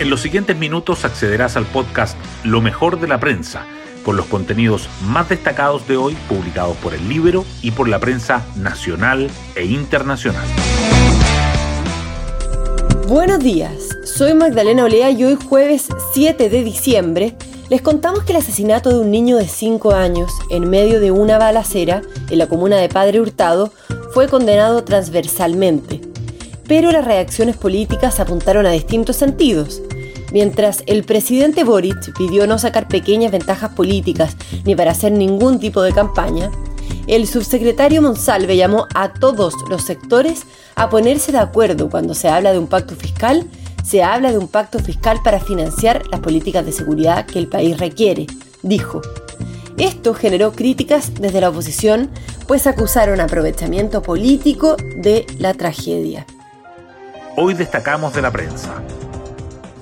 En los siguientes minutos accederás al podcast Lo mejor de la prensa, con los contenidos más destacados de hoy publicados por el libro y por la prensa nacional e internacional. Buenos días, soy Magdalena Olea y hoy jueves 7 de diciembre les contamos que el asesinato de un niño de 5 años en medio de una balacera en la comuna de Padre Hurtado fue condenado transversalmente. Pero las reacciones políticas apuntaron a distintos sentidos. Mientras el presidente Boric pidió no sacar pequeñas ventajas políticas ni para hacer ningún tipo de campaña, el subsecretario Monsalve llamó a todos los sectores a ponerse de acuerdo cuando se habla de un pacto fiscal, se habla de un pacto fiscal para financiar las políticas de seguridad que el país requiere, dijo. Esto generó críticas desde la oposición, pues acusaron aprovechamiento político de la tragedia. Hoy destacamos de la prensa.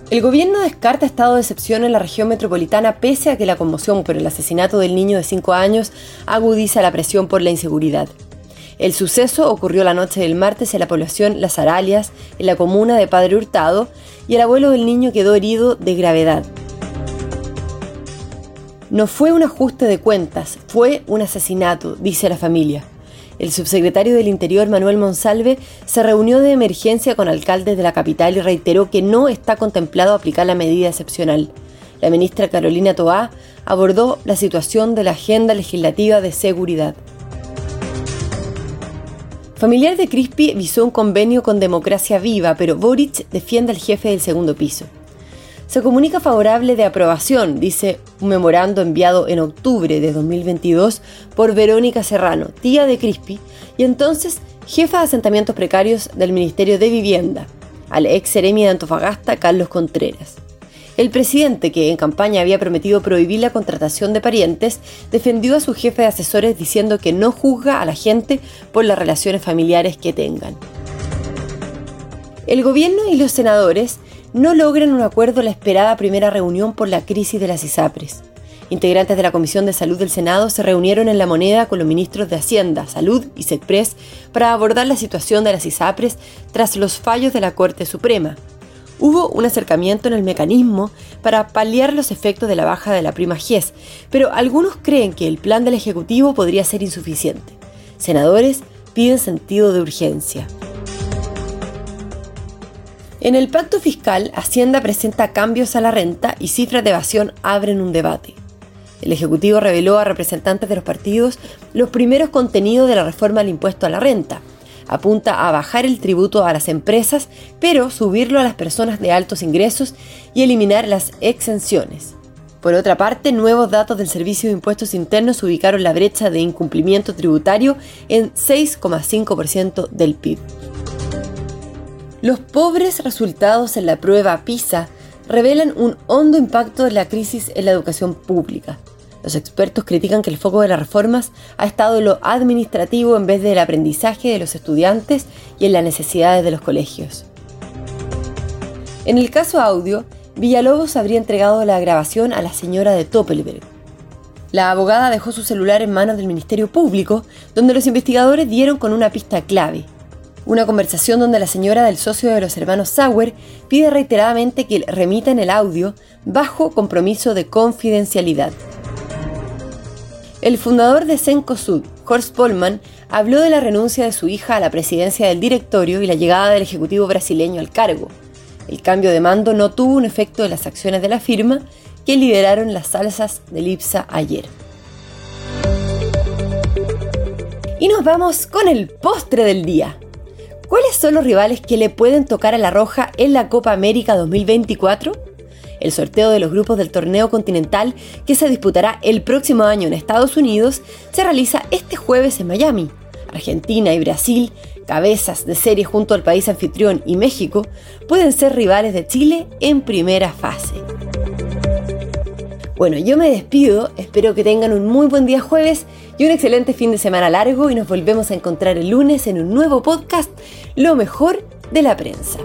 El gobierno descarta estado de excepción en la región metropolitana pese a que la conmoción por el asesinato del niño de 5 años agudiza la presión por la inseguridad. El suceso ocurrió la noche del martes en la población Las Aralias, en la comuna de Padre Hurtado, y el abuelo del niño quedó herido de gravedad. No fue un ajuste de cuentas, fue un asesinato, dice la familia. El subsecretario del Interior, Manuel Monsalve, se reunió de emergencia con alcaldes de la capital y reiteró que no está contemplado aplicar la medida excepcional. La ministra Carolina Toá abordó la situación de la agenda legislativa de seguridad. Familiar de Crispi visó un convenio con Democracia Viva, pero Boric defiende al jefe del segundo piso se comunica favorable de aprobación, dice un memorando enviado en octubre de 2022 por Verónica Serrano, tía de Crispi, y entonces jefa de asentamientos precarios del Ministerio de Vivienda, al ex seremi de Antofagasta, Carlos Contreras. El presidente, que en campaña había prometido prohibir la contratación de parientes, defendió a su jefe de asesores diciendo que no juzga a la gente por las relaciones familiares que tengan. El gobierno y los senadores no logran un acuerdo la esperada primera reunión por la crisis de las ISAPRES. Integrantes de la Comisión de Salud del Senado se reunieron en la moneda con los ministros de Hacienda, Salud y SECPRES para abordar la situación de las ISAPRES tras los fallos de la Corte Suprema. Hubo un acercamiento en el mecanismo para paliar los efectos de la baja de la prima GES, pero algunos creen que el plan del Ejecutivo podría ser insuficiente. Senadores piden sentido de urgencia. En el pacto fiscal, Hacienda presenta cambios a la renta y cifras de evasión abren un debate. El Ejecutivo reveló a representantes de los partidos los primeros contenidos de la reforma al impuesto a la renta. Apunta a bajar el tributo a las empresas, pero subirlo a las personas de altos ingresos y eliminar las exenciones. Por otra parte, nuevos datos del Servicio de Impuestos Internos ubicaron la brecha de incumplimiento tributario en 6,5% del PIB. Los pobres resultados en la prueba PISA revelan un hondo impacto de la crisis en la educación pública. Los expertos critican que el foco de las reformas ha estado en lo administrativo en vez del aprendizaje de los estudiantes y en las necesidades de los colegios. En el caso audio, Villalobos habría entregado la grabación a la señora de Toppelberg. La abogada dejó su celular en manos del Ministerio Público, donde los investigadores dieron con una pista clave, una conversación donde la señora del socio de los hermanos Sauer pide reiteradamente que remitan el audio bajo compromiso de confidencialidad. El fundador de Cencosud, Horst Polman, habló de la renuncia de su hija a la presidencia del directorio y la llegada del ejecutivo brasileño al cargo. El cambio de mando no tuvo un efecto en las acciones de la firma que lideraron las salsas del IPSA ayer. Y nos vamos con el postre del día. ¿Cuáles son los rivales que le pueden tocar a la Roja en la Copa América 2024? El sorteo de los grupos del torneo continental que se disputará el próximo año en Estados Unidos se realiza este jueves en Miami. Argentina y Brasil, cabezas de serie junto al país anfitrión y México, pueden ser rivales de Chile en primera fase. Bueno, yo me despido, espero que tengan un muy buen día jueves y un excelente fin de semana largo y nos volvemos a encontrar el lunes en un nuevo podcast, Lo mejor de la prensa.